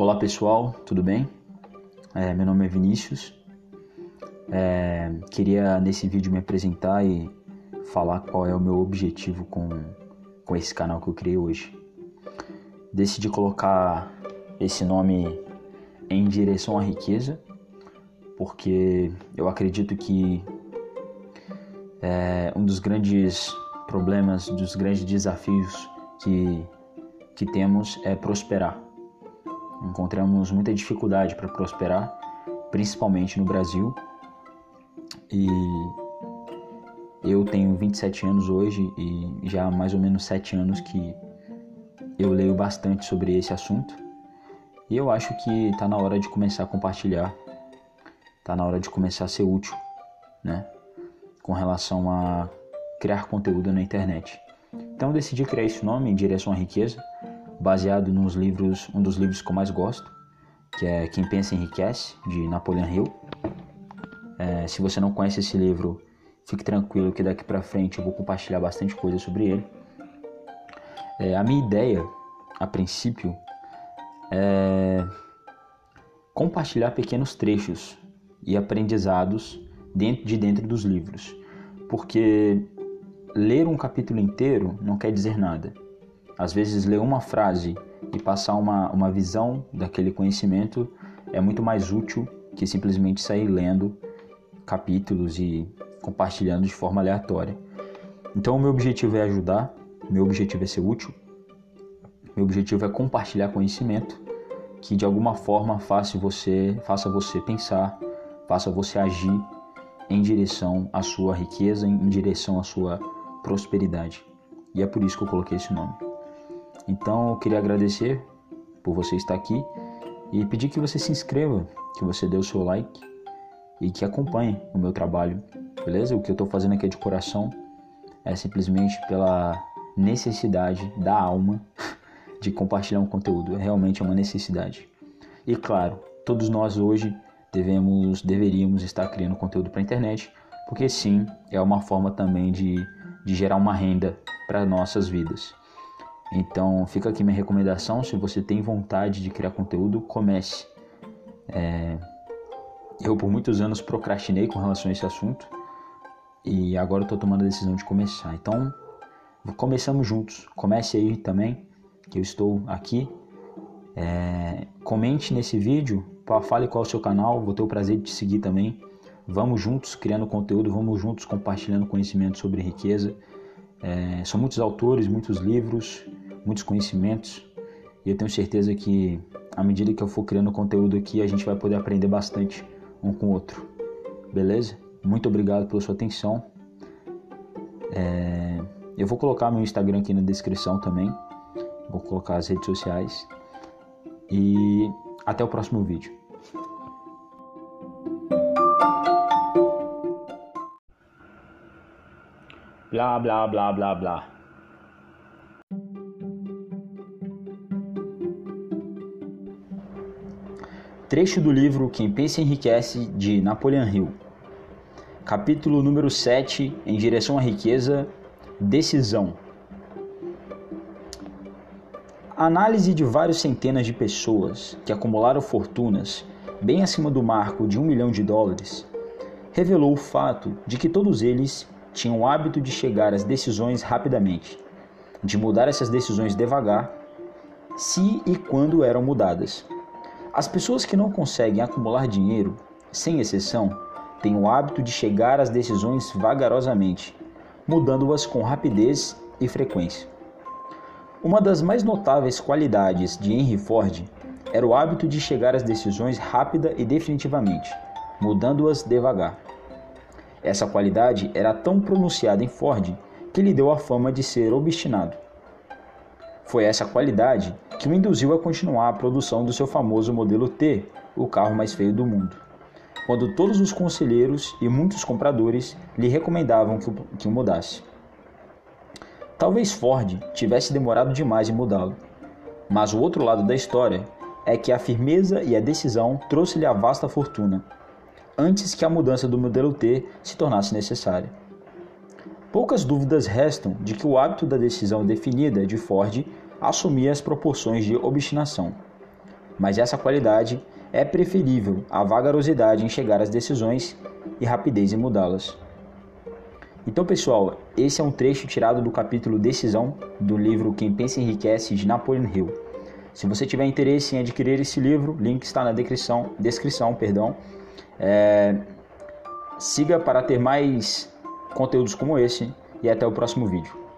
Olá pessoal, tudo bem? É, meu nome é Vinícius. É, queria nesse vídeo me apresentar e falar qual é o meu objetivo com, com esse canal que eu criei hoje. Decidi colocar esse nome em direção à riqueza, porque eu acredito que é, um dos grandes problemas, dos grandes desafios que, que temos é prosperar encontramos muita dificuldade para prosperar, principalmente no Brasil. E eu tenho 27 anos hoje e já há mais ou menos 7 anos que eu leio bastante sobre esse assunto. E eu acho que está na hora de começar a compartilhar, está na hora de começar a ser útil, né? Com relação a criar conteúdo na internet. Então eu decidi criar esse nome em direção à riqueza, baseado nos livros, um dos livros que eu mais gosto, que é Quem Pensa Enriquece, de Napoleon Hill. É, se você não conhece esse livro, fique tranquilo que daqui para frente eu vou compartilhar bastante coisa sobre ele. É, a minha ideia, a princípio, é compartilhar pequenos trechos e aprendizados dentro de dentro dos livros, porque ler um capítulo inteiro não quer dizer nada. Às vezes, ler uma frase e passar uma, uma visão daquele conhecimento é muito mais útil que simplesmente sair lendo capítulos e compartilhando de forma aleatória. Então, o meu objetivo é ajudar, meu objetivo é ser útil, meu objetivo é compartilhar conhecimento que de alguma forma faça você, faça você pensar, faça você agir em direção à sua riqueza, em direção à sua prosperidade. E é por isso que eu coloquei esse nome. Então eu queria agradecer por você estar aqui e pedir que você se inscreva, que você dê o seu like e que acompanhe o meu trabalho, beleza? O que eu estou fazendo aqui é de coração é simplesmente pela necessidade da alma de compartilhar um conteúdo, é realmente uma necessidade. E claro, todos nós hoje devemos, deveríamos estar criando conteúdo para a internet, porque sim, é uma forma também de, de gerar uma renda para nossas vidas. Então fica aqui minha recomendação, se você tem vontade de criar conteúdo, comece. É... Eu por muitos anos procrastinei com relação a esse assunto e agora estou tomando a decisão de começar. Então começamos juntos. Comece aí também, que eu estou aqui. É... Comente nesse vídeo, fale qual é o seu canal, vou ter o prazer de te seguir também. Vamos juntos criando conteúdo, vamos juntos compartilhando conhecimento sobre riqueza. É... São muitos autores, muitos livros muitos conhecimentos e eu tenho certeza que à medida que eu for criando conteúdo aqui, a gente vai poder aprender bastante um com o outro. Beleza? Muito obrigado pela sua atenção. É... Eu vou colocar meu Instagram aqui na descrição também. Vou colocar as redes sociais. E até o próximo vídeo. Blá blá blá blá blá. Trecho do livro Quem Pensa Enriquece, de Napoleon Hill. Capítulo número 7, Em Direção à Riqueza, Decisão. A análise de várias centenas de pessoas que acumularam fortunas bem acima do marco de um milhão de dólares revelou o fato de que todos eles tinham o hábito de chegar às decisões rapidamente, de mudar essas decisões devagar, se e quando eram mudadas. As pessoas que não conseguem acumular dinheiro, sem exceção, têm o hábito de chegar às decisões vagarosamente, mudando-as com rapidez e frequência. Uma das mais notáveis qualidades de Henry Ford era o hábito de chegar às decisões rápida e definitivamente, mudando-as devagar. Essa qualidade era tão pronunciada em Ford que lhe deu a fama de ser obstinado. Foi essa qualidade que o induziu a continuar a produção do seu famoso modelo T, o carro mais feio do mundo. Quando todos os conselheiros e muitos compradores lhe recomendavam que o, que o mudasse. Talvez Ford tivesse demorado demais em mudá-lo, mas o outro lado da história é que a firmeza e a decisão trouxe-lhe a vasta fortuna, antes que a mudança do modelo T se tornasse necessária. Poucas dúvidas restam de que o hábito da decisão definida de Ford assumia as proporções de obstinação. mas essa qualidade é preferível à vagarosidade em chegar às decisões e rapidez em mudá-las. Então, pessoal, esse é um trecho tirado do capítulo Decisão do livro Quem Pensa Enriquece de Napoleon Hill. Se você tiver interesse em adquirir esse livro, link está na descrição. descrição perdão. É, siga para ter mais conteúdos como esse e até o próximo vídeo.